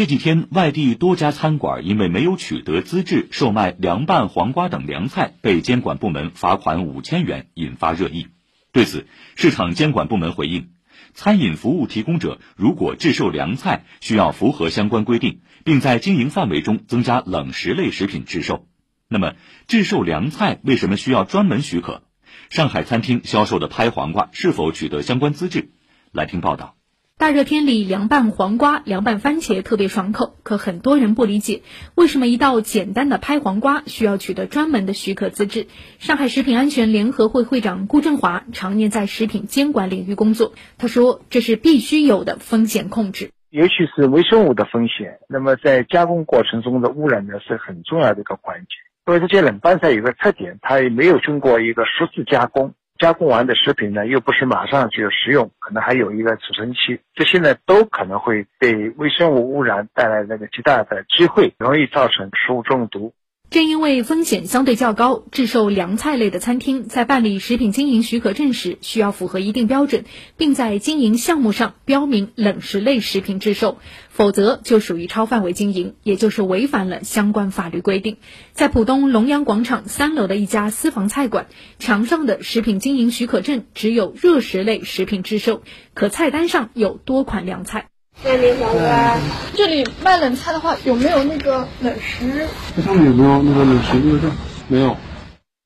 这几天，外地多家餐馆因为没有取得资质售卖凉拌黄瓜等凉菜，被监管部门罚款五千元，引发热议。对此，市场监管部门回应：餐饮服务提供者如果制售凉菜，需要符合相关规定，并在经营范围中增加冷食类食品制售。那么，制售凉菜为什么需要专门许可？上海餐厅销售的拍黄瓜是否取得相关资质？来听报道。大热天里凉拌黄瓜、凉拌番茄特别爽口，可很多人不理解，为什么一道简单的拍黄瓜需要取得专门的许可资质？上海食品安全联合会会长顾振华常年在食品监管领域工作，他说：“这是必须有的风险控制，尤其是微生物的风险。那么在加工过程中的污染呢，是很重要的一个环节。因为这些冷拌菜有个特点，它也没有经过一个十次加工。”加工完的食品呢，又不是马上就食用，可能还有一个储存期，这些呢都可能会被微生物污染带来那个极大的机会，容易造成食物中毒。正因为风险相对较高，制售凉菜类的餐厅在办理食品经营许可证时，需要符合一定标准，并在经营项目上标明冷食类食品制售，否则就属于超范围经营，也就是违反了相关法律规定。在浦东龙阳广场三楼的一家私房菜馆，墙上的食品经营许可证只有热食类食品制售，可菜单上有多款凉菜。这里卖冷菜的话，有没有那个冷食？这上面有没有那个冷食这个证？没有。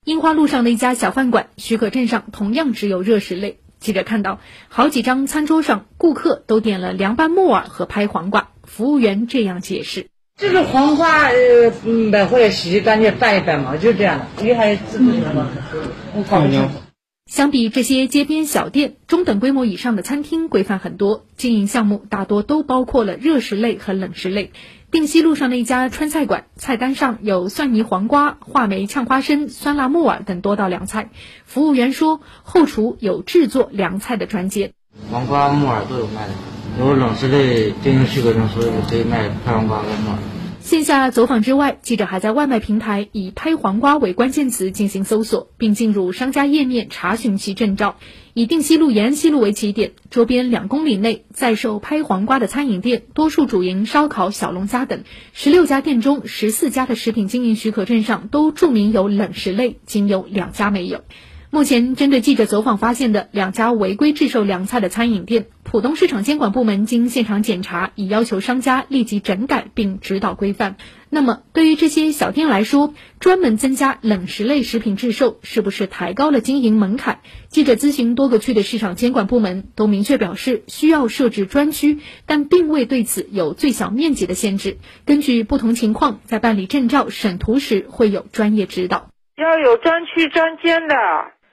樱花路上的一家小饭馆，许可证上同样只有热食类。记者看到，好几张餐桌上，顾客都点了凉拌木耳和拍黄瓜。服务员这样解释：“这个黄瓜，呃，买回来洗洗干净拌一拌嘛，就这样的。你还自己什么？我搞不清楚。”相比这些街边小店，中等规模以上的餐厅规范很多，经营项目大多都包括了热食类和冷食类。定西路上的一家川菜馆，菜单上有蒜泥黄瓜、话梅炝花生、酸辣木耳等多道凉菜。服务员说，后厨有制作凉菜的专家。黄瓜、木耳都有卖的，有冷食类经营许可证，所以可以卖拍黄瓜和木耳。线下走访之外，记者还在外卖平台以“拍黄瓜”为关键词进行搜索，并进入商家页面查询其证照。以定西路、延安西路为起点，周边两公里内在售拍黄瓜的餐饮店，多数主营烧烤、小龙虾等。十六家店中，十四家的食品经营许可证上都注明有冷食类，仅有两家没有。目前，针对记者走访发现的两家违规制售凉菜的餐饮店，浦东市场监管部门经现场检查，已要求商家立即整改并指导规范。那么，对于这些小店来说，专门增加冷食类食品制售，是不是抬高了经营门槛？记者咨询多个区的市场监管部门，都明确表示需要设置专区，但并未对此有最小面积的限制。根据不同情况，在办理证照审图时会有专业指导。要有专区专监的。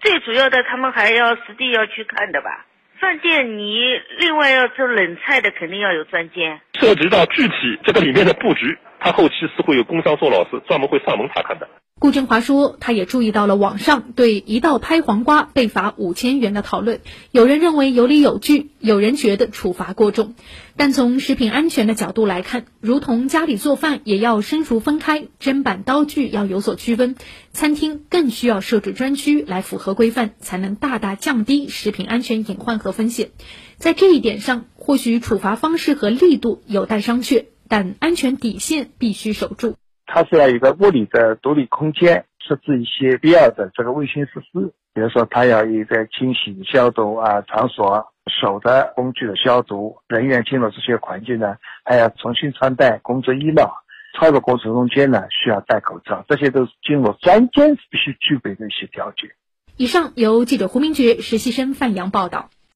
最主要的，他们还要实地要去看的吧？饭店你另外要做冷菜的，肯定要有专间。涉及到具体这个里面的布局，他后期是会有工商做老师专门会上门查看的。顾振华说，他也注意到了网上对一道拍黄瓜被罚五千元的讨论，有人认为有理有据，有人觉得处罚过重。但从食品安全的角度来看，如同家里做饭也要生熟分开，砧板刀具要有所区分，餐厅更需要设置专区来符合规范，才能大大降低食品安全隐患和风险。在这一点上，或许处罚方式和力度有待商榷，但安全底线必须守住。它是要一个物理的独立空间，设置一些必要的这个卫生设施，比如说它要一个清洗消毒啊，场所手的工具的消毒，人员进入这些环境呢，还要重新穿戴工作衣帽，操作过程中间呢需要戴口罩，这些都是经过专监必须具备的一些条件。以上由记者胡明珏、实习生范阳报道。